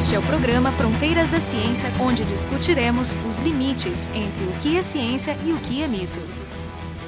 Este é o programa Fronteiras da Ciência, onde discutiremos os limites entre o que é ciência e o que é mito.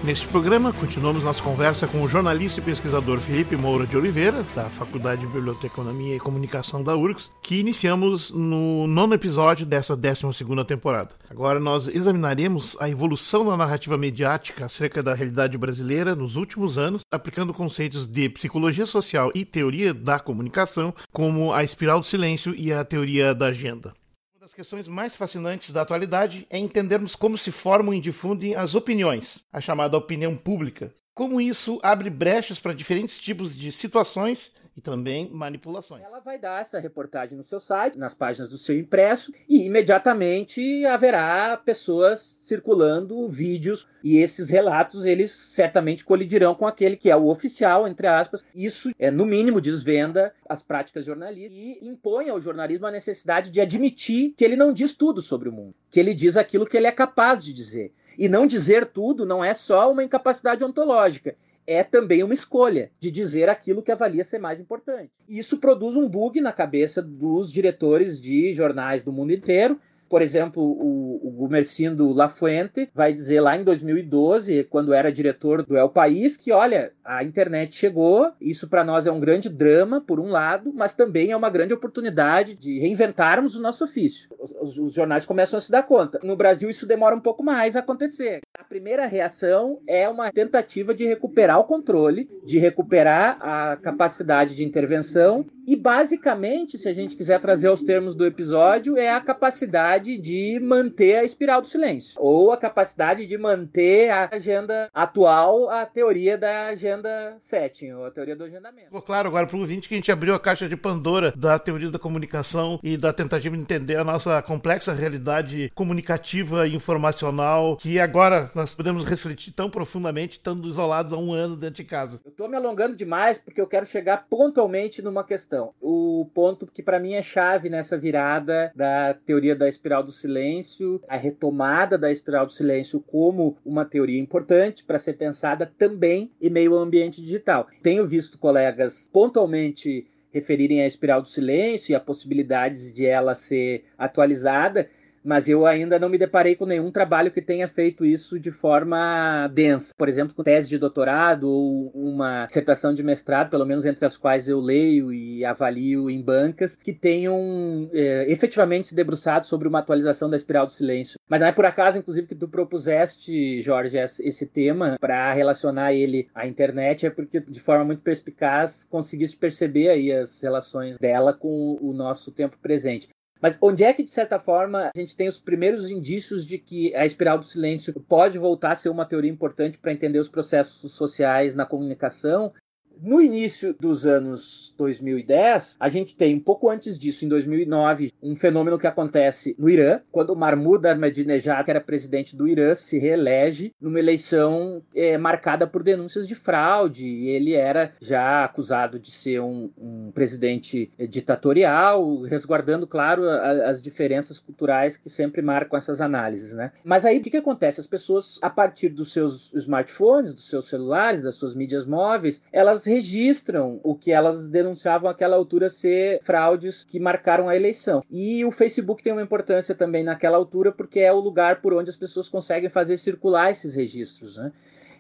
Neste programa, continuamos nossa conversa com o jornalista e pesquisador Felipe Moura de Oliveira, da Faculdade de Biblioteconomia e Comunicação da URGS, que iniciamos no nono episódio dessa 12 temporada. Agora nós examinaremos a evolução da narrativa mediática acerca da realidade brasileira nos últimos anos, aplicando conceitos de psicologia social e teoria da comunicação, como a espiral do silêncio e a teoria da agenda das questões mais fascinantes da atualidade é entendermos como se formam e difundem as opiniões, a chamada opinião pública. Como isso abre brechas para diferentes tipos de situações e também manipulações. Ela vai dar essa reportagem no seu site, nas páginas do seu impresso, e imediatamente haverá pessoas circulando vídeos e esses relatos eles certamente colidirão com aquele que é o oficial, entre aspas. Isso é no mínimo desvenda as práticas jornalísticas e impõe ao jornalismo a necessidade de admitir que ele não diz tudo sobre o mundo, que ele diz aquilo que ele é capaz de dizer. E não dizer tudo não é só uma incapacidade ontológica, é também uma escolha de dizer aquilo que avalia ser mais importante. Isso produz um bug na cabeça dos diretores de jornais do mundo inteiro por exemplo, o, o Gumercindo Lafuente vai dizer lá em 2012, quando era diretor do El País, que olha, a internet chegou, isso para nós é um grande drama, por um lado, mas também é uma grande oportunidade de reinventarmos o nosso ofício. Os, os jornais começam a se dar conta. No Brasil, isso demora um pouco mais a acontecer. A primeira reação é uma tentativa de recuperar o controle, de recuperar a capacidade de intervenção e, basicamente, se a gente quiser trazer aos termos do episódio, é a capacidade de manter a espiral do silêncio, ou a capacidade de manter a agenda atual, a teoria da agenda setting, ou a teoria do agendamento. Ficou claro agora para o ouvinte que a gente abriu a caixa de Pandora da teoria da comunicação e da tentativa de entender a nossa complexa realidade comunicativa e informacional, que agora nós podemos refletir tão profundamente, estando isolados há um ano dentro de casa. Eu estou me alongando demais porque eu quero chegar pontualmente numa questão. O ponto que para mim é chave nessa virada da teoria da espiral espiral do silêncio, a retomada da espiral do silêncio como uma teoria importante para ser pensada também em meio ao ambiente digital. Tenho visto colegas pontualmente referirem à espiral do silêncio e a possibilidades de ela ser atualizada mas eu ainda não me deparei com nenhum trabalho que tenha feito isso de forma densa. Por exemplo, com tese de doutorado ou uma dissertação de mestrado, pelo menos entre as quais eu leio e avalio em bancas, que tenham é, efetivamente se debruçado sobre uma atualização da espiral do silêncio. Mas não é por acaso, inclusive, que tu propuseste, Jorge, esse tema para relacionar ele à internet, é porque de forma muito perspicaz conseguiste perceber aí as relações dela com o nosso tempo presente. Mas onde é que, de certa forma, a gente tem os primeiros indícios de que a espiral do silêncio pode voltar a ser uma teoria importante para entender os processos sociais na comunicação no início dos anos 2010, a gente tem um pouco antes disso, em 2009, um fenômeno que acontece no Irã, quando o Mahmoud Ahmadinejad, que era presidente do Irã, se reelege numa eleição é, marcada por denúncias de fraude. E ele era já acusado de ser um, um presidente ditatorial, resguardando, claro, a, as diferenças culturais que sempre marcam essas análises. Né? Mas aí o que, que acontece? As pessoas, a partir dos seus smartphones, dos seus celulares, das suas mídias móveis, elas registram o que elas denunciavam àquela altura ser fraudes que marcaram a eleição. E o Facebook tem uma importância também naquela altura porque é o lugar por onde as pessoas conseguem fazer circular esses registros. Né?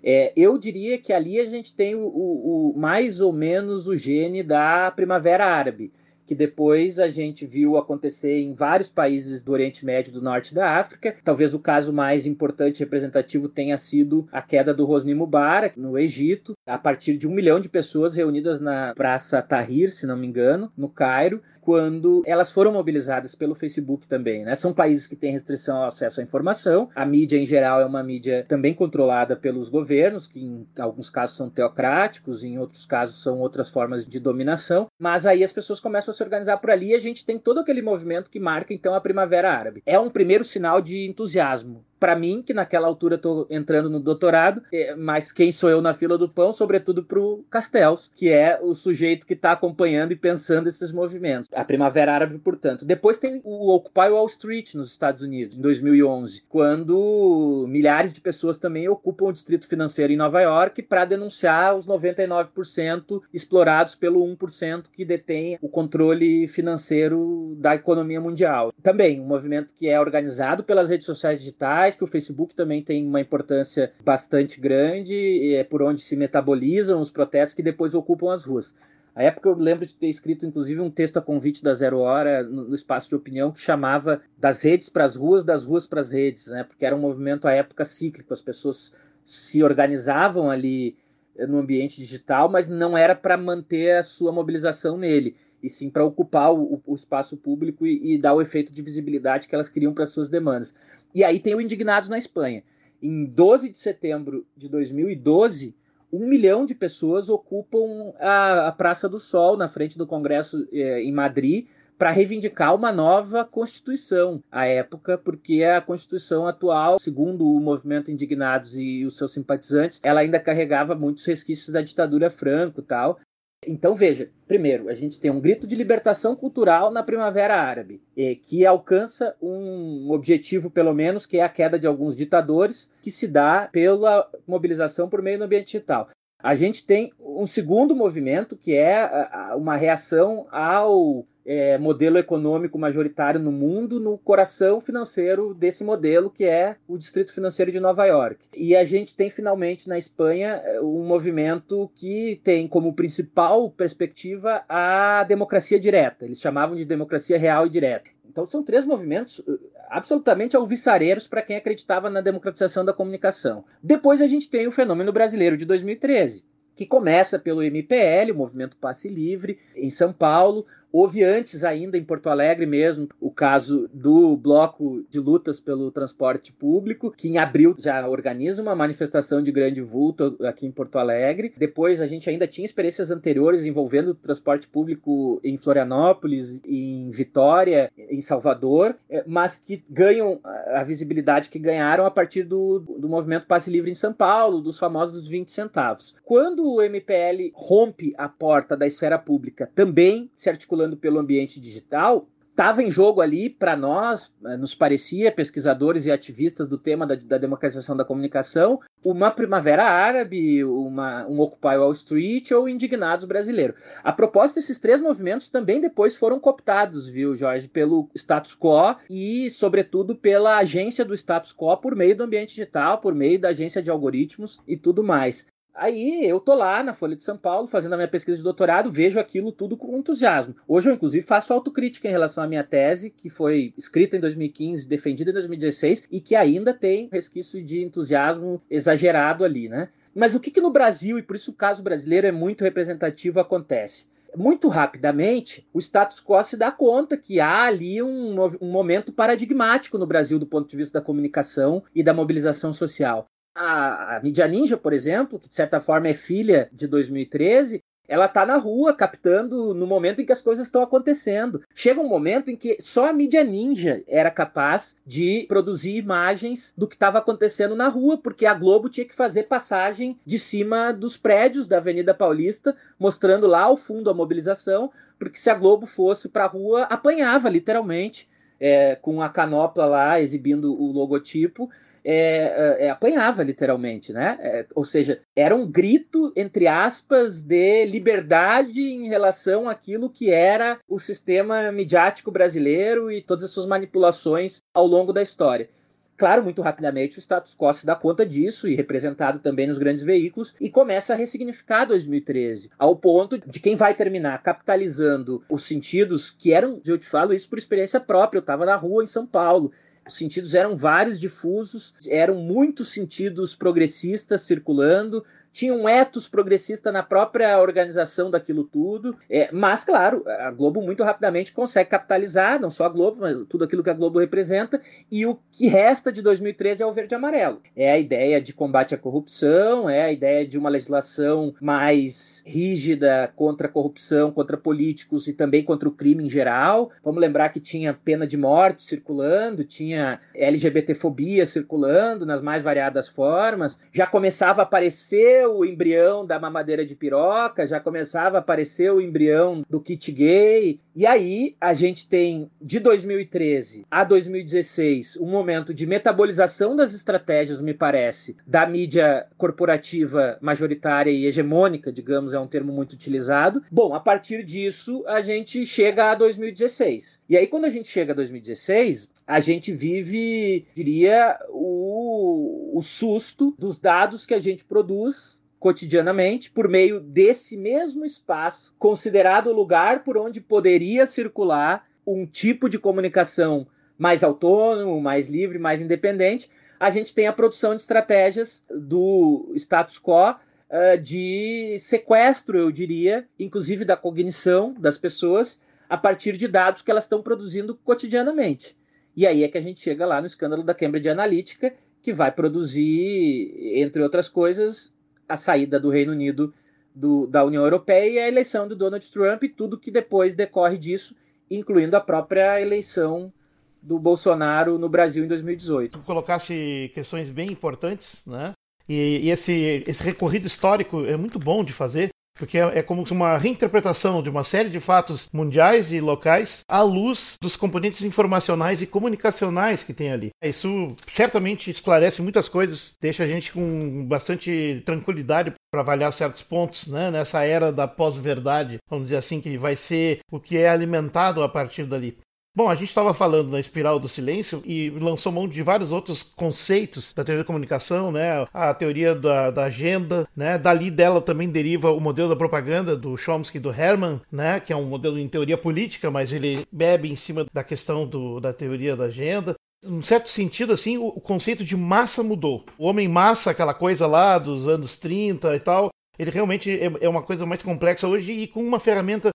É, eu diria que ali a gente tem o, o, o, mais ou menos o gene da Primavera Árabe que depois a gente viu acontecer em vários países do Oriente Médio e do Norte da África. Talvez o caso mais importante e representativo tenha sido a queda do Hosni Mubarak no Egito, a partir de um milhão de pessoas reunidas na Praça Tahrir, se não me engano, no Cairo, quando elas foram mobilizadas pelo Facebook também. Né? São países que têm restrição ao acesso à informação. A mídia, em geral, é uma mídia também controlada pelos governos, que em alguns casos são teocráticos, em outros casos são outras formas de dominação. Mas aí as pessoas começam a se organizar por ali a gente tem todo aquele movimento que marca então a Primavera Árabe. É um primeiro sinal de entusiasmo para mim, que naquela altura estou entrando no doutorado, é, mas quem sou eu na fila do pão, sobretudo para o Castells, que é o sujeito que está acompanhando e pensando esses movimentos. A Primavera Árabe, portanto. Depois tem o Occupy Wall Street nos Estados Unidos, em 2011, quando milhares de pessoas também ocupam o distrito financeiro em Nova York para denunciar os 99% explorados pelo 1% que detém o controle financeiro da economia mundial. Também um movimento que é organizado pelas redes sociais digitais, que o Facebook também tem uma importância bastante grande, é por onde se metabolizam os protestos que depois ocupam as ruas. A época eu lembro de ter escrito, inclusive, um texto a convite da Zero Hora no, no espaço de opinião que chamava Das redes para as ruas, das ruas para as redes, né? Porque era um movimento à época cíclico, as pessoas se organizavam ali eh, no ambiente digital, mas não era para manter a sua mobilização nele, e sim para ocupar o, o, espaço público e, e, dar o efeito de visibilidade que elas queriam para suas demandas. E aí tem o Indignados na Espanha. Em 12 de setembro de 2012, um milhão de pessoas ocupam a, a Praça do Sol, na frente do Congresso eh, em Madrid, para reivindicar uma nova Constituição à época, porque a Constituição atual, segundo o movimento Indignados e os seus simpatizantes, ela ainda carregava muitos resquícios da ditadura Franco tal. Então, veja, primeiro, a gente tem um grito de libertação cultural na Primavera Árabe, eh, que alcança um objetivo, pelo menos, que é a queda de alguns ditadores, que se dá pela mobilização por meio do ambiente digital. A gente tem um segundo movimento, que é uma reação ao é, modelo econômico majoritário no mundo no coração financeiro desse modelo, que é o Distrito Financeiro de Nova York. E a gente tem finalmente na Espanha é, um movimento que tem como principal perspectiva a democracia direta. Eles chamavam de democracia real e direta. Então são três movimentos uh, absolutamente alvissareiros para quem acreditava na democratização da comunicação. Depois a gente tem o fenômeno brasileiro de 2013, que começa pelo MPL, o Movimento Passe Livre, em São Paulo, Houve antes ainda em Porto Alegre mesmo o caso do bloco de lutas pelo transporte público, que em abril já organiza uma manifestação de grande vulto aqui em Porto Alegre. Depois a gente ainda tinha experiências anteriores envolvendo o transporte público em Florianópolis, em Vitória, em Salvador, eh, mas que ganham a visibilidade que ganharam a partir do, do movimento Passe Livre em São Paulo, dos famosos 20 centavos. Quando o MPL rompe a porta da esfera pública, também se articula circulando pelo ambiente digital, estava em jogo ali para nós, eh, nos parecia, pesquisadores e ativistas do tema da, da democratização da comunicação, uma primavera árabe, uma, um Occupy Wall Street ou Indignados brasileiro. A propósito, esses três movimentos também depois foram cooptados, viu, Jorge, pelo status quo e, sobretudo, pela agência do status quo por meio do ambiente digital, por meio da agência de algoritmos e tudo mais. Aí eu tô lá na Folha de São Paulo fazendo a minha pesquisa de doutorado, vejo aquilo tudo com entusiasmo. Hoje eu inclusive faço autocrítica em relação à minha tese, que foi escrita em 2015, defendida em 2016 e que ainda tem resquício de entusiasmo exagerado ali, né? Mas o que, que no Brasil, e por isso o caso brasileiro é muito representativo, acontece? muito rapidamente, o status quo se dá conta que há ali um, um, momento paradigmático no Brasil do ponto de vista da comunicação e da mobilização social. A, a Mídia Ninja, por exemplo, que de certa forma é filha de 2013, ela tá na rua captando no momento em que as coisas estão acontecendo. Chega um momento em que só a mídia ninja era capaz de produzir imagens do que estava acontecendo na rua, porque a Globo tinha que fazer passagem de cima dos prédios da Avenida Paulista, mostrando lá ao fundo a mobilização, porque se a Globo fosse para a rua, apanhava literalmente. É, com a canopla lá exibindo o logotipo é, é, é, apanhava literalmente, né? É, ou seja, era um grito, entre aspas, de liberdade em relação àquilo que era o sistema midiático brasileiro e todas as suas manipulações ao longo da história. Claro, muito rapidamente o status quo se dá conta disso, e representado também nos grandes veículos, e começa a ressignificar 2013, ao ponto de quem vai terminar capitalizando os sentidos que eram, eu te falo isso por experiência própria, eu estava na rua em São Paulo, os sentidos eram vários, difusos, eram muitos sentidos progressistas circulando, tinha um ethos progressista na própria organização daquilo tudo. É, mas, claro, a Globo muito rapidamente consegue capitalizar, não só a Globo, mas tudo aquilo que a Globo representa, e o que resta de 2013 é o verde e amarelo. É a ideia de combate à corrupção, é a ideia de uma legislação mais rígida contra a corrupção, contra políticos e também contra o crime em geral. Vamos lembrar que tinha pena de morte circulando, tinha LGBTfobia circulando nas mais variadas formas, já começava a aparecer o embrião da mamadeira de piroca, já começava a aparecer o embrião do kit gay. E aí a gente tem de 2013 a 2016 um momento de metabolização das estratégias, me parece, da mídia corporativa majoritária e hegemônica, digamos, é um termo muito utilizado. Bom, a partir disso a gente chega a 2016. E aí quando a gente chega a 2016, a gente vive, diria, o, o susto dos dados que a gente produz cotidianamente por meio desse mesmo espaço, considerado o lugar por onde poderia circular um tipo de comunicação mais autônomo, mais livre, mais independente, a gente tem a produção de estratégias do status quo uh, de sequestro, eu diria, inclusive da cognição das pessoas, a partir de dados que elas estão produzindo cotidianamente. E aí é que a gente chega lá no escândalo da Cambridge Analytica, que vai produzir, entre outras coisas, a saída do Reino Unido do, da União Europeia e a eleição do Donald Trump e tudo que depois decorre disso, incluindo a própria eleição do Bolsonaro no Brasil em 2018. Tu colocasse questões bem importantes, né? E, e esse, esse recorrido histórico é muito bom de fazer, porque é, é como uma reinterpretação de uma série de fatos mundiais e locais à luz dos componentes informacionais e comunicacionais que tem ali. Isso certamente esclarece muitas coisas, deixa a gente com bastante tranquilidade para avaliar certos pontos, né? Nessa era da pós-verdade, vamos dizer assim, que vai ser o que é alimentado a partir dali. Bom, a gente estava falando na espiral do silêncio e lançou mão de vários outros conceitos da teoria da comunicação, né? A teoria da, da, agenda, né? Dali dela também deriva o modelo da propaganda do Chomsky e do Herman, né? Que é um modelo em teoria política, mas ele bebe em cima da questão do, da teoria da agenda. Num certo sentido, assim, o, o conceito de massa mudou. O homem massa, aquela coisa lá dos anos 30 e tal, ele realmente é, é uma coisa mais complexa hoje e com uma ferramenta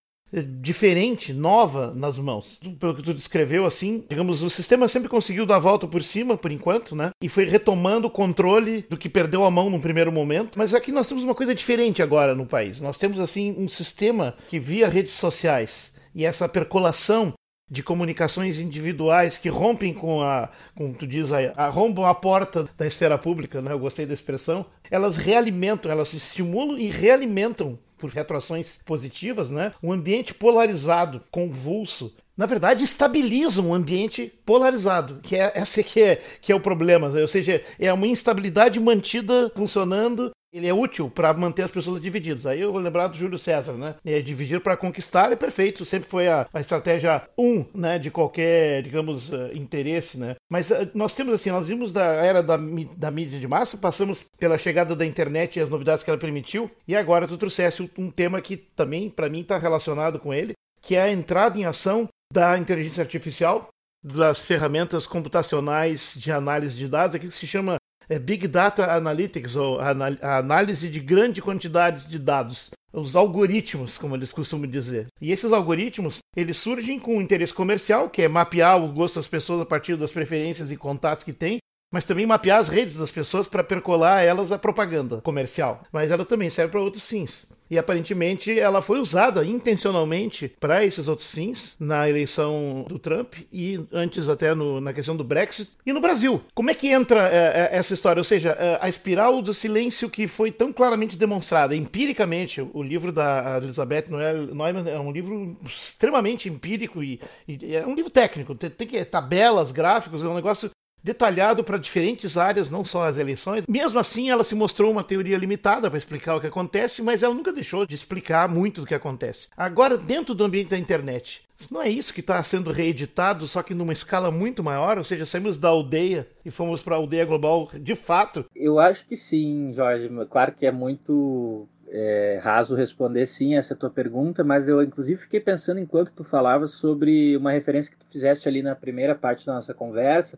diferente, nova nas mãos. Pelo que tu descreveu, assim, digamos, o sistema sempre conseguiu dar a volta por cima, por enquanto, né? E foi retomando o controle do que perdeu a mão no primeiro momento. Mas aqui nós temos uma coisa diferente agora no país. Nós temos, assim, um sistema que via redes sociais e essa percolação de comunicações individuais que rompem com a, como tu diz, a, a a porta da esfera pública, né? Eu gostei da expressão. Elas realimentam, elas se estimulam e realimentam por retroações positivas, né? Um ambiente polarizado, convulso, na verdade, estabiliza um ambiente polarizado, que é esse que é, que é o problema. Ou seja, é uma instabilidade mantida funcionando. Ele é útil para manter as pessoas divididas. Aí eu vou lembrar do Júlio César, né? É dividir para conquistar é perfeito. Sempre foi a, a, estratégia um, né? De qualquer, digamos, uh, interesse, né? Mas uh, nós temos assim, nós vimos da era da, da mídia de massa, passamos pela chegada da internet e as novidades que ela permitiu, e agora tu trouxesse um tema que também, para mim, está relacionado com ele, que é a entrada em ação da inteligência artificial, das ferramentas computacionais de análise de dados, aquilo que se chama é, Big Data Analytics, ou a análise de grande quantidade de dados. Os algoritmos, como eles costumam dizer. E esses algoritmos, eles surgem com um interesse comercial, que é mapear o gosto das pessoas a partir das preferências e contatos que têm, mas também mapear as redes das pessoas para percolar elas a propaganda comercial. Mas ela também serve para outros fins. E aparentemente ela foi usada intencionalmente para esses outros fins na eleição do Trump e antes até no, na questão do Brexit e no Brasil. Como é que entra é, essa história? Ou seja, é, a espiral do silêncio que foi tão claramente demonstrada empiricamente. O livro da Elizabeth Neumann é um livro extremamente empírico e, e é um livro técnico. Tem, tem que tabelas, gráficos, é um negócio detalhado para diferentes áreas, não só as eleições. Mesmo assim, ela se mostrou uma teoria limitada para explicar o que acontece, mas ela nunca deixou de explicar muito do que acontece. Agora, dentro do ambiente da internet, não é isso que está sendo reeditado, só que numa escala muito maior? Ou seja, saímos da aldeia e fomos para a aldeia global de fato? Eu acho que sim, Jorge. Claro que é muito é, raso responder sim essa tua pergunta, mas eu inclusive fiquei pensando enquanto tu falavas sobre uma referência que tu fizeste ali na primeira parte da nossa conversa,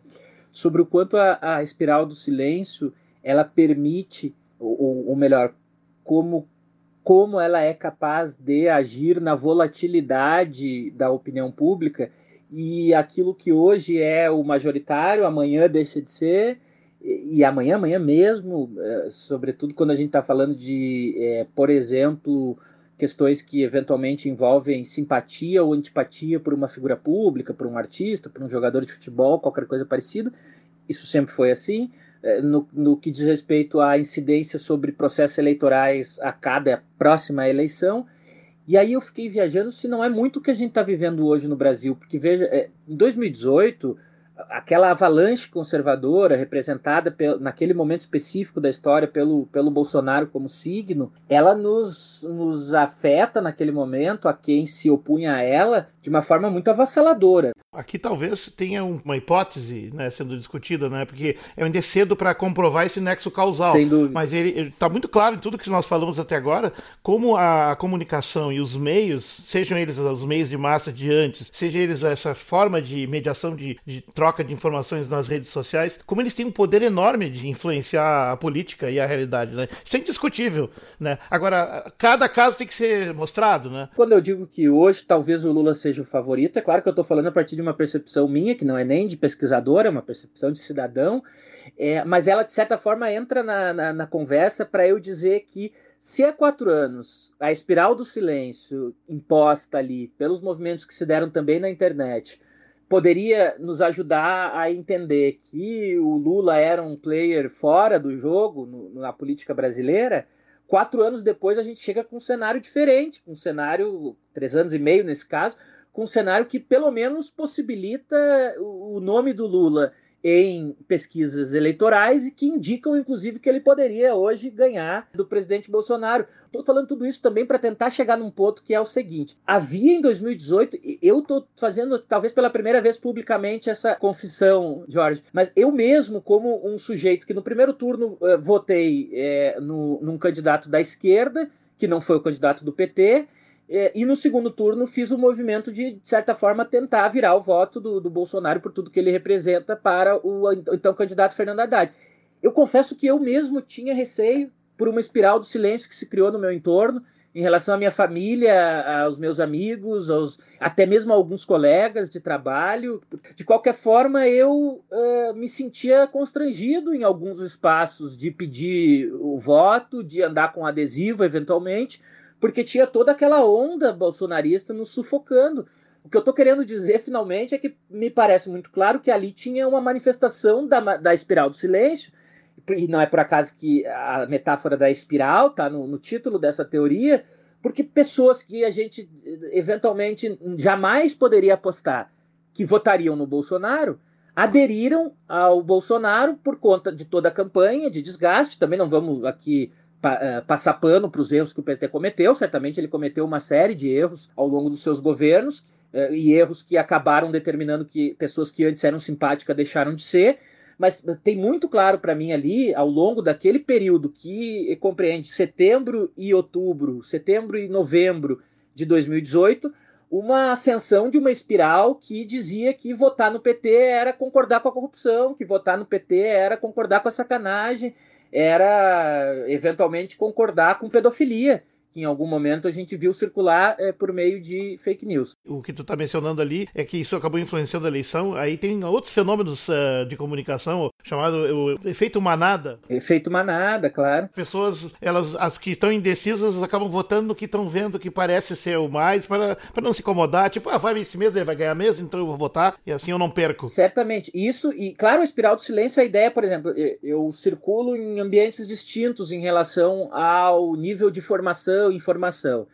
sobre o quanto a, a espiral do silêncio ela permite, ou, ou melhor, como como ela é capaz de agir na volatilidade da opinião pública e aquilo que hoje é o majoritário, amanhã deixa de ser, e amanhã, amanhã mesmo, é, sobretudo quando a gente está falando de, é, por exemplo, questões que eventualmente envolvem simpatia ou antipatia por uma figura pública, por um artista, por um jogador de futebol, qualquer coisa parecida. Isso sempre foi assim. É, no, no que diz respeito à incidência sobre processos eleitorais a cada próxima eleição. E aí eu fiquei viajando se não é muito o que a gente está vivendo hoje no Brasil, porque veja, em 2018 aquela avalanche conservadora representada naquele momento específico da história pelo, pelo Bolsonaro como signo, ela nos, nos afeta naquele momento a quem se opunha a ela de uma forma muito avassaladora. Aqui talvez tenha uma hipótese né, sendo discutida, né, porque é ainda cedo para comprovar esse nexo causal. Sem dúvida. Mas ele está muito claro em tudo que nós falamos até agora, como a comunicação e os meios, sejam eles os meios de massa de antes, seja eles essa forma de mediação de, de troca de informações nas redes sociais, como eles têm um poder enorme de influenciar a política e a realidade. Né? Isso é indiscutível. Né? Agora, cada caso tem que ser mostrado. Né? Quando eu digo que hoje talvez o Lula seja o favorito, é claro que eu estou falando a partir de uma percepção minha, que não é nem de pesquisador, é uma percepção de cidadão, é, mas ela, de certa forma, entra na, na, na conversa para eu dizer que se há quatro anos a espiral do silêncio imposta ali pelos movimentos que se deram também na internet poderia nos ajudar a entender que o Lula era um player fora do jogo no, na política brasileira, quatro anos depois a gente chega com um cenário diferente, um cenário, três anos e meio nesse caso, com um cenário que pelo menos possibilita o nome do Lula em pesquisas eleitorais e que indicam, inclusive, que ele poderia hoje ganhar do presidente Bolsonaro. Estou falando tudo isso também para tentar chegar num ponto que é o seguinte: havia em 2018, eu estou fazendo talvez pela primeira vez publicamente essa confissão, Jorge, mas eu mesmo, como um sujeito que no primeiro turno uh, votei uh, no, num candidato da esquerda, que não foi o candidato do PT, e no segundo turno fiz o movimento de, de certa forma, tentar virar o voto do, do, Bolsonaro por tudo que ele representa para o então candidato Fernando Haddad. Eu confesso que eu mesmo tinha receio por uma espiral do silêncio que se criou no meu entorno em relação à minha família, aos meus amigos, aos, até mesmo a alguns colegas de trabalho. De qualquer forma, eu uh, me sentia constrangido em alguns espaços de pedir o voto, de andar com adesivo eventualmente, porque tinha toda aquela onda bolsonarista nos sufocando. O que eu estou querendo dizer, finalmente, é que me parece muito claro que ali tinha uma manifestação da, da espiral do silêncio, e não é por acaso que a metáfora da espiral está no, no título dessa teoria, porque pessoas que a gente eventualmente jamais poderia apostar que votariam no Bolsonaro aderiram ao Bolsonaro por conta de toda a campanha de desgaste. Também não vamos aqui pa, uh, passar pano para os erros que o PT cometeu. Certamente ele cometeu uma série de erros ao longo dos seus governos uh, e erros que acabaram determinando que pessoas que antes eram simpáticas deixaram de ser. Mas tem muito claro para mim ali, ao longo daquele período que compreende setembro e outubro, setembro e novembro de 2018, uma ascensão de uma espiral que dizia que votar no PT era concordar com a corrupção, que votar no PT era concordar com a sacanagem, era eventualmente concordar com pedofilia que em algum momento a gente viu circular é, por meio de fake news. O que tu está mencionando ali é que isso acabou influenciando a eleição. Aí tem outros fenômenos uh, de comunicação chamado o efeito manada. Efeito manada, claro. Pessoas, elas, as que estão indecisas, acabam votando no que estão vendo que parece ser o mais para, para não se incomodar. Tipo, ah, vai esse mesmo, ele vai ganhar mesmo, então eu vou votar e assim eu não perco. Certamente. Isso, e claro, a espiral do silêncio, a ideia, por exemplo, eu circulo em ambientes distintos em relação ao nível de formação informação.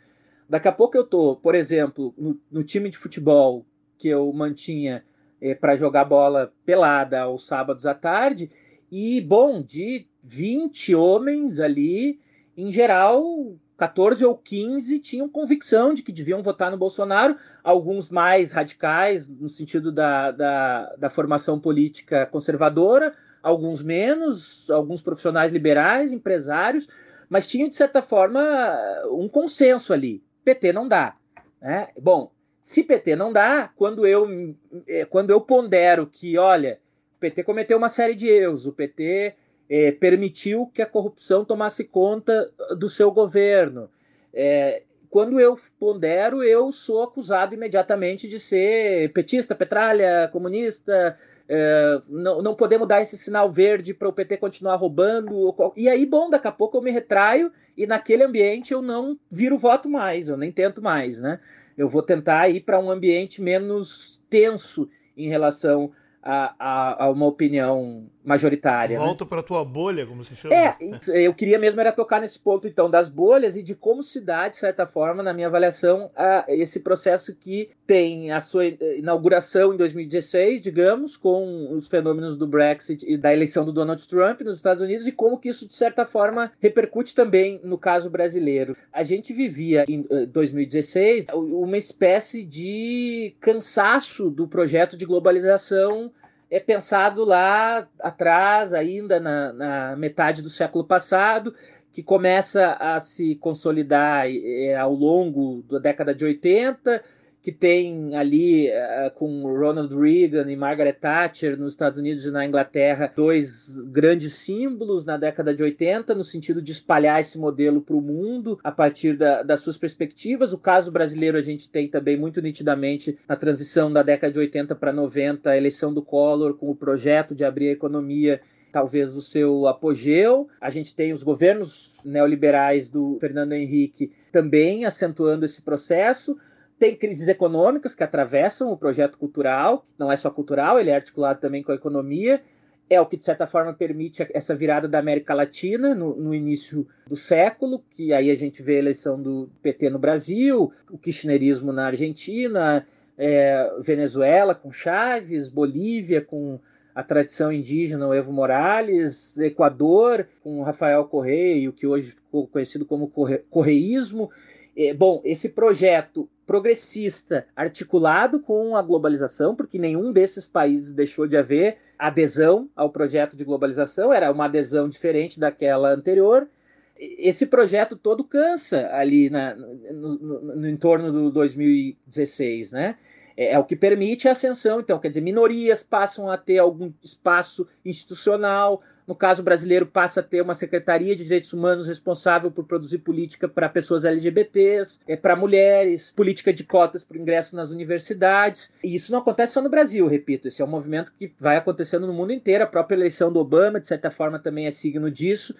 Daqui a pouco eu tô, por exemplo, no, no time de futebol que eu mantinha é, para jogar bola pelada aos sábados à tarde, e, bom, de 20 homens ali, em geral, 14 ou 15 tinham convicção de que deviam votar no Bolsonaro, alguns mais radicais, no sentido da, da, da formação política conservadora, alguns menos, alguns profissionais liberais, empresários, mas tinha, de certa forma, um consenso ali. PT não dá. Né? Bom, se PT não dá, quando eu, eh, quando eu pondero que, olha, o PT cometeu uma série de erros, o PT é, permitiu que a corrupção tomasse conta do seu governo. É, quando eu pondero, eu sou acusado imediatamente de ser petista, petralha, comunista. É, não, não podemos dar esse sinal verde para o PT continuar roubando. E aí, bom, daqui a pouco eu me retraio e naquele ambiente eu não viro voto mais, eu nem tento mais, né? Eu vou tentar ir para um ambiente menos tenso em relação a, a, a uma opinião majoritária. Volta né? para tua bolha, como se chama. É, eu queria mesmo era tocar nesse ponto então das bolhas e de como se dá, de certa forma, na minha avaliação, a esse processo que tem a sua inauguração em 2016, digamos, com os fenômenos do Brexit e da eleição do Donald Trump nos Estados Unidos e como que isso de certa forma repercute também no caso brasileiro. A gente vivia em 2016 eh, uma espécie de cansaço do projeto de globalização é pensado lá atrás, ainda na, na metade do século passado, que começa a se consolidar é, ao longo da década de 80, que tem ali uh, com Ronald Reagan e Margaret Thatcher nos Estados Unidos e na Inglaterra dois grandes símbolos na década de 80 no sentido de espalhar esse modelo para o mundo a partir da, das suas perspectivas. O caso brasileiro a gente tem também muito nitidamente na transição da década de 80 para 90, a eleição do Collor com o projeto de abrir a economia talvez o seu apogeu. A gente tem os governos neoliberais do Fernando Henrique também acentuando esse processo. Tem crises econômicas que atravessam o projeto cultural, que não é só cultural, ele é articulado também com a economia. É o que, de certa forma, permite essa virada da América Latina no, no início do século, que aí a gente vê a eleição do PT no Brasil, o kirchnerismo na Argentina, é, Venezuela com Chaves, Bolívia com a tradição indígena, o Evo Morales, Equador com Rafael Correia, o que hoje ficou conhecido como correísmo. É, bom, esse projeto progressista articulado com a globalização, porque nenhum desses países deixou de haver adesão ao projeto de globalização, era uma adesão diferente daquela anterior. Esse projeto todo cansa ali na, no, no, no entorno do 2016, né? É, é, o que permite a ascensão. Então, quer dizer, minorias passam a ter algum espaço institucional. No caso brasileiro, passa a ter uma Secretaria de Direitos Humanos responsável por produzir política para pessoas LGBTs, é, para mulheres, política de cotas para ingresso nas universidades. E isso não acontece só no Brasil, repito. Esse é um movimento que vai acontecendo no mundo inteiro. A própria eleição do Obama, de certa forma, também é signo disso.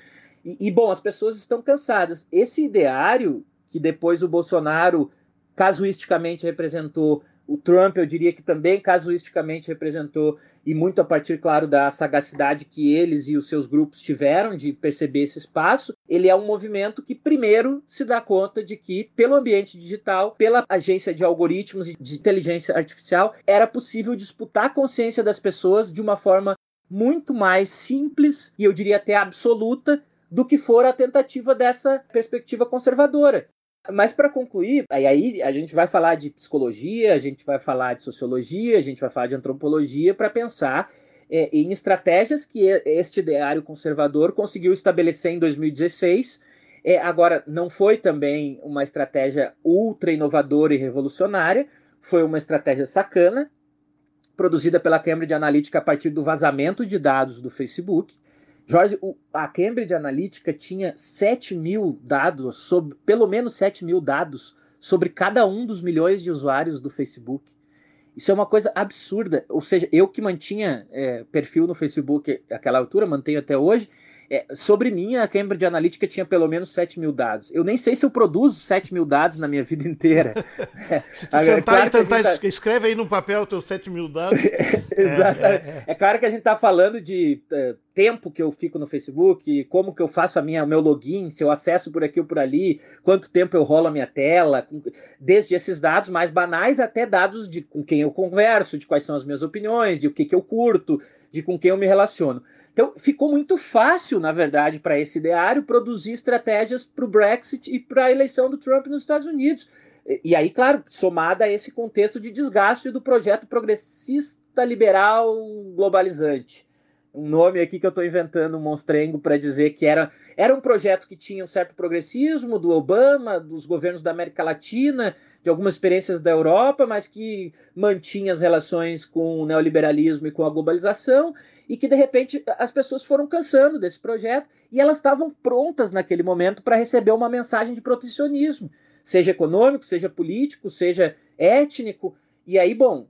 E, e bom, as pessoas estão cansadas. Esse ideário que depois o Bolsonaro casuisticamente representou o Trump, eu diria que também casuisticamente representou, e muito a partir, claro, da sagacidade que eles e os seus grupos tiveram de perceber esse espaço. Ele é um movimento que, primeiro, se dá conta de que, pelo ambiente digital, pela agência de algoritmos e de inteligência artificial, era possível disputar a consciência das pessoas de uma forma muito mais simples e eu diria até absoluta do que for a tentativa dessa perspectiva conservadora. Mas para concluir, aí, a gente vai falar de psicologia, a gente vai falar de sociologia, a gente vai falar de antropologia para pensar é, em estratégias que este ideário conservador conseguiu estabelecer em 2016. É, agora, não foi também uma estratégia ultra inovadora e revolucionária, foi uma estratégia sacana, produzida pela Cambridge Analytica a partir do vazamento de dados do Facebook. Jorge, o, a Cambridge Analytica tinha 7 mil dados, sobre, pelo menos 7 mil dados sobre cada um dos milhões de usuários do Facebook. Isso é uma coisa absurda. Ou seja, eu que mantinha é, perfil no Facebook naquela altura, mantenho até hoje, é, sobre mim, a Cambridge Analytica tinha pelo menos 7 mil dados. Eu nem sei se eu produzo 7 mil dados na minha vida inteira. se tu é, sentar claro e tentar, tá... escreve aí no papel teus 7 mil dados. Exato. É, é, é, claro que a gente está falando de é, tempo que eu fico no Facebook, como que eu faço a minha, meu login, se eu acesso por aqui ou por ali, quanto tempo eu rolo a minha tela, desde esses dados mais banais até dados de com quem eu converso, de quais são as minhas opiniões, de o que, que eu curto, de com quem eu me relaciono. Então ficou muito fácil, na verdade, para esse ideário produzir estratégias para o Brexit e para a eleição do Trump nos Estados Unidos. E aí, claro, somada a esse contexto de desgaste do projeto progressista liberal globalizante. Um nome aqui que eu estou inventando, um monstrengo, para dizer que era, era um projeto que tinha um certo progressismo do Obama, dos governos da América Latina, de algumas experiências da Europa, mas que mantinha as relações com o neoliberalismo e com a globalização, e que de repente as pessoas foram cansando desse projeto e elas estavam prontas naquele momento para receber uma mensagem de protecionismo, seja econômico, seja político, seja étnico. E aí, bom,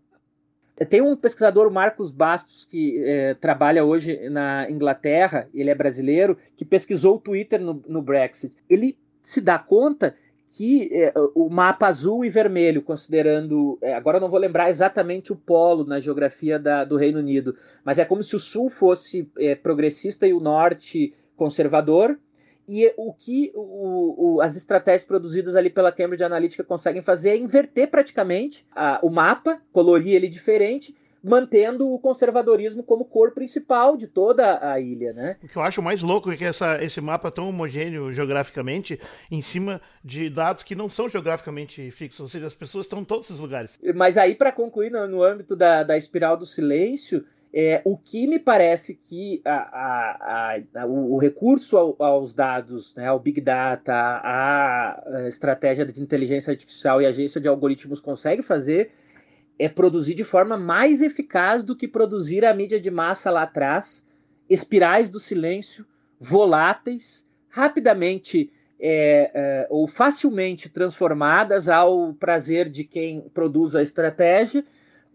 tem um pesquisador, Marcos Bastos, que é, trabalha hoje na Inglaterra, ele é brasileiro, que pesquisou o Twitter no, no Brexit. Ele se dá conta que é, o mapa azul e vermelho, considerando. É, agora eu não vou lembrar exatamente o polo na geografia da, do Reino Unido, mas é como se o sul fosse é, progressista e o norte conservador, e o que o, o, as estratégias produzidas ali pela Cambridge Analytica conseguem fazer é inverter praticamente a, o mapa, colorir ele diferente, mantendo o conservadorismo como cor principal de toda a ilha, né? O que eu acho mais louco é que essa, esse mapa tão homogêneo geograficamente, em cima de dados que não são geograficamente fixos, ou seja, as pessoas estão em todos esses lugares. Mas aí, para concluir, no, no âmbito da, da espiral do silêncio, é, o que me parece que a, a, a, o, recurso ao, aos dados, né, ao Big Data, a, estratégia de inteligência artificial e agência de algoritmos consegue fazer é produzir de forma mais eficaz do que produzir a mídia de massa lá atrás, espirais do silêncio, voláteis, rapidamente é, é, ou facilmente transformadas ao prazer de quem produz a estratégia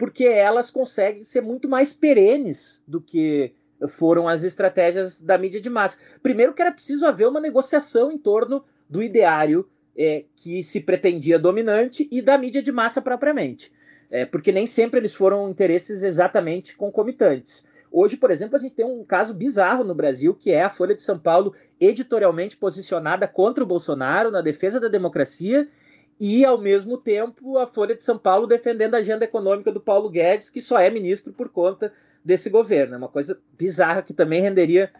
porque elas conseguem ser muito mais perenes do que foram as estratégias da mídia de massa. Primeiro que era preciso haver uma negociação em torno do ideário é, que se pretendia dominante e da mídia de massa propriamente. É, porque nem sempre eles foram interesses exatamente concomitantes. Hoje, por exemplo, a gente tem um caso bizarro no Brasil, que é a Folha de São Paulo editorialmente posicionada contra o Bolsonaro, na defesa da democracia, e, ao mesmo tempo, a Folha de São Paulo defendendo a agenda econômica do Paulo Guedes, que só é ministro por conta desse governo. É uma coisa bizarra que também renderia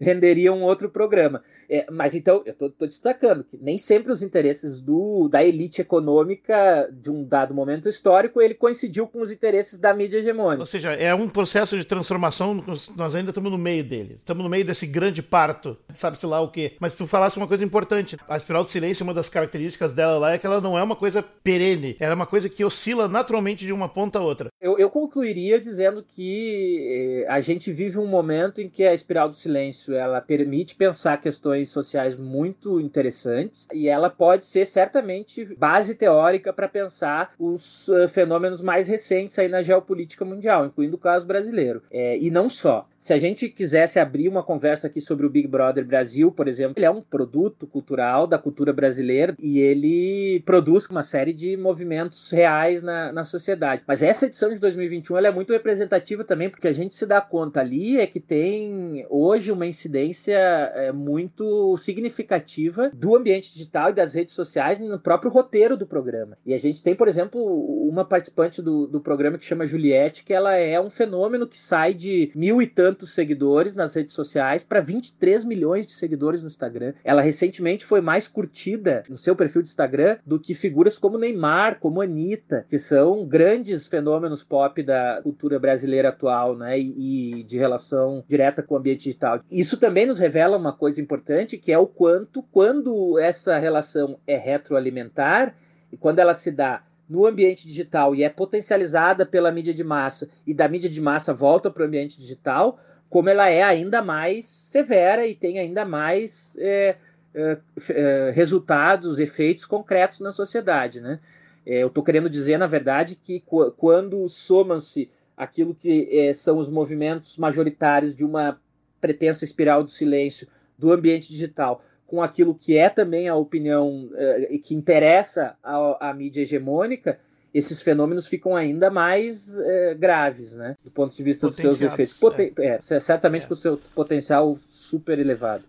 renderia um outro programa. É, mas então, eu estou destacando que nem sempre os interesses do, da elite econômica de um dado momento histórico ele coincidiu com os interesses da mídia hegemônica. Ou seja, é um processo de transformação, nós ainda estamos no meio dele. Estamos no meio desse grande parto, sabe-se lá o quê. Mas tu falasse uma coisa importante. A espiral do silêncio, uma das características dela lá é que ela não é uma coisa perene, ela é uma coisa que oscila naturalmente de uma ponta a outra. Eu, eu concluiria dizendo que eh, a gente vive um momento em que a espiral do silêncio isso ela permite pensar questões sociais muito interessantes e ela pode ser certamente base teórica para pensar os uh, fenômenos mais recentes aí na geopolítica mundial, incluindo o caso brasileiro. É, e não só. Se a gente quisesse abrir uma conversa aqui sobre o Big Brother Brasil, por exemplo, ele é um produto cultural da cultura brasileira e ele produz uma série de movimentos reais na, na sociedade. Mas essa edição de 2021 ela é muito representativa também, porque a gente se dá conta ali é que tem hoje uma incidência é, muito significativa do ambiente digital e das redes sociais no próprio roteiro do programa. E a gente tem, por exemplo, uma participante do, do programa que chama Juliette, que ela é um fenômeno que sai de mil e tantos seguidores nas redes sociais para 23 milhões de seguidores no Instagram. Ela recentemente foi mais curtida no seu perfil de Instagram do que figuras como Neymar, como Anitta, que são grandes fenômenos pop da cultura brasileira atual, né? E, e de relação direta com o ambiente digital. Também nos revela uma coisa importante, que é o quanto, quando essa relação é retroalimentar, e quando ela se dá no ambiente digital e é potencializada pela mídia de massa, e da mídia de massa volta para o ambiente digital, como ela é ainda mais severa e tem ainda mais é, é, é resultados, efeitos concretos na sociedade. Né? É, eu estou querendo dizer, na verdade, que quando somam-se aquilo que é, são os movimentos majoritários de uma pretensa espiral do silêncio do ambiente digital com aquilo que é também a opinião uh, que interessa à, mídia hegemônica, esses fenômenos ficam ainda mais uh, graves, né? Do ponto de vista dos seus efeitos. Poten é. É, certamente é. com o seu potencial super elevado.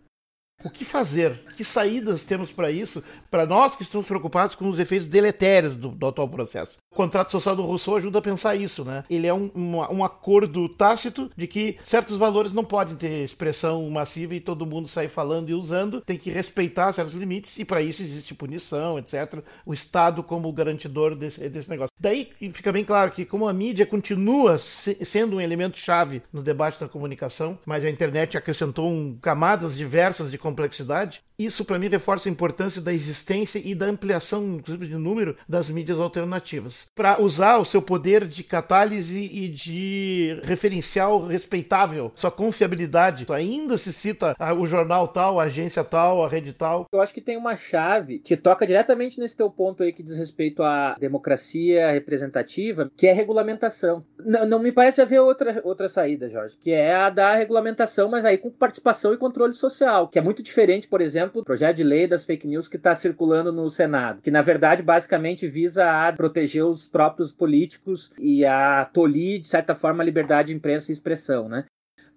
O que fazer? Que saídas temos para isso? Para nós que estamos preocupados com os efeitos deletérios do, do, atual processo. O contrato social do Rousseau ajuda a pensar isso, né? Ele é um, um, um, acordo tácito de que certos valores não podem ter expressão massiva e todo mundo sair falando e usando, tem que respeitar certos limites e para isso existe punição, etc. O Estado como garantidor desse, desse negócio. Daí fica bem claro que como a mídia continua se, sendo um elemento chave no debate da comunicação, mas a internet acrescentou um, camadas diversas de complexidade, isso para mim reforça a importância da existência e da ampliação, inclusive, de número das mídias alternativas. Para usar o seu poder de catálise e de referencial respeitável, sua confiabilidade. Ainda se cita o jornal tal, a agência tal, a rede tal. Eu acho que tem uma chave que toca diretamente nesse teu ponto aí que diz respeito à democracia representativa, que é a regulamentação. Não, não me parece haver outra, outra saída, Jorge, que é a da regulamentação, mas aí com participação e controle social, que é muito diferente, por exemplo, do projeto de lei das fake news que está circulando no Senado, que na verdade basicamente visa a proteger os próprios políticos e a tolir, de certa forma, a liberdade de imprensa e expressão, né?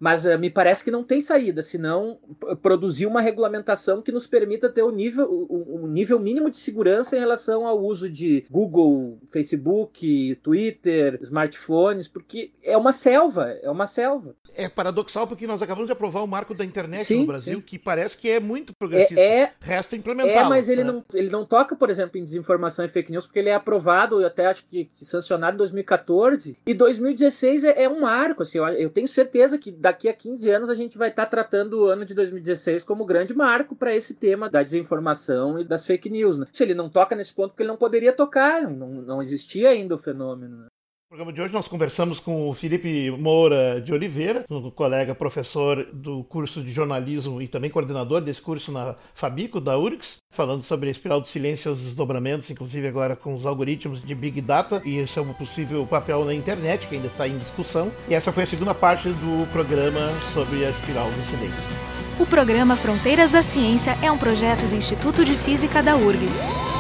Mas uh, me parece que não tem saída, senão produzir uma regulamentação que nos permita ter o nível, o, nível mínimo de segurança em relação ao uso de Google, Facebook, Twitter, smartphones, porque é uma selva, é uma selva. É paradoxal porque nós acabamos de aprovar o marco da internet sim, no Brasil, sim. que parece que é muito progressista. É, é Resta implementar. É, mas ele, né? não, ele não toca, por exemplo, em desinformação e fake news, porque ele é aprovado, eu até acho que, que sancionado em 2014, e 2016 é, é um marco. Assim, eu, eu tenho certeza que da daqui a 15 anos a gente vai estar tá tratando o ano de 2016 como grande marco para esse tema da desinformação e das fake news. Né? Se ele não toca nesse ponto, porque ele não poderia tocar, não, não existia ainda o fenômeno. No programa de hoje nós conversamos com o Felipe Moura de Oliveira, um colega professor do curso de jornalismo e também coordenador desse curso na Fabico da URGS, falando sobre a espiral do silêncio e os desdobramentos, inclusive agora com os algoritmos de Big Data e seu possível papel na internet, que ainda está em discussão. E essa foi a segunda parte do programa sobre a espiral do silêncio. O programa Fronteiras da Ciência é um projeto do Instituto de Física da URGS.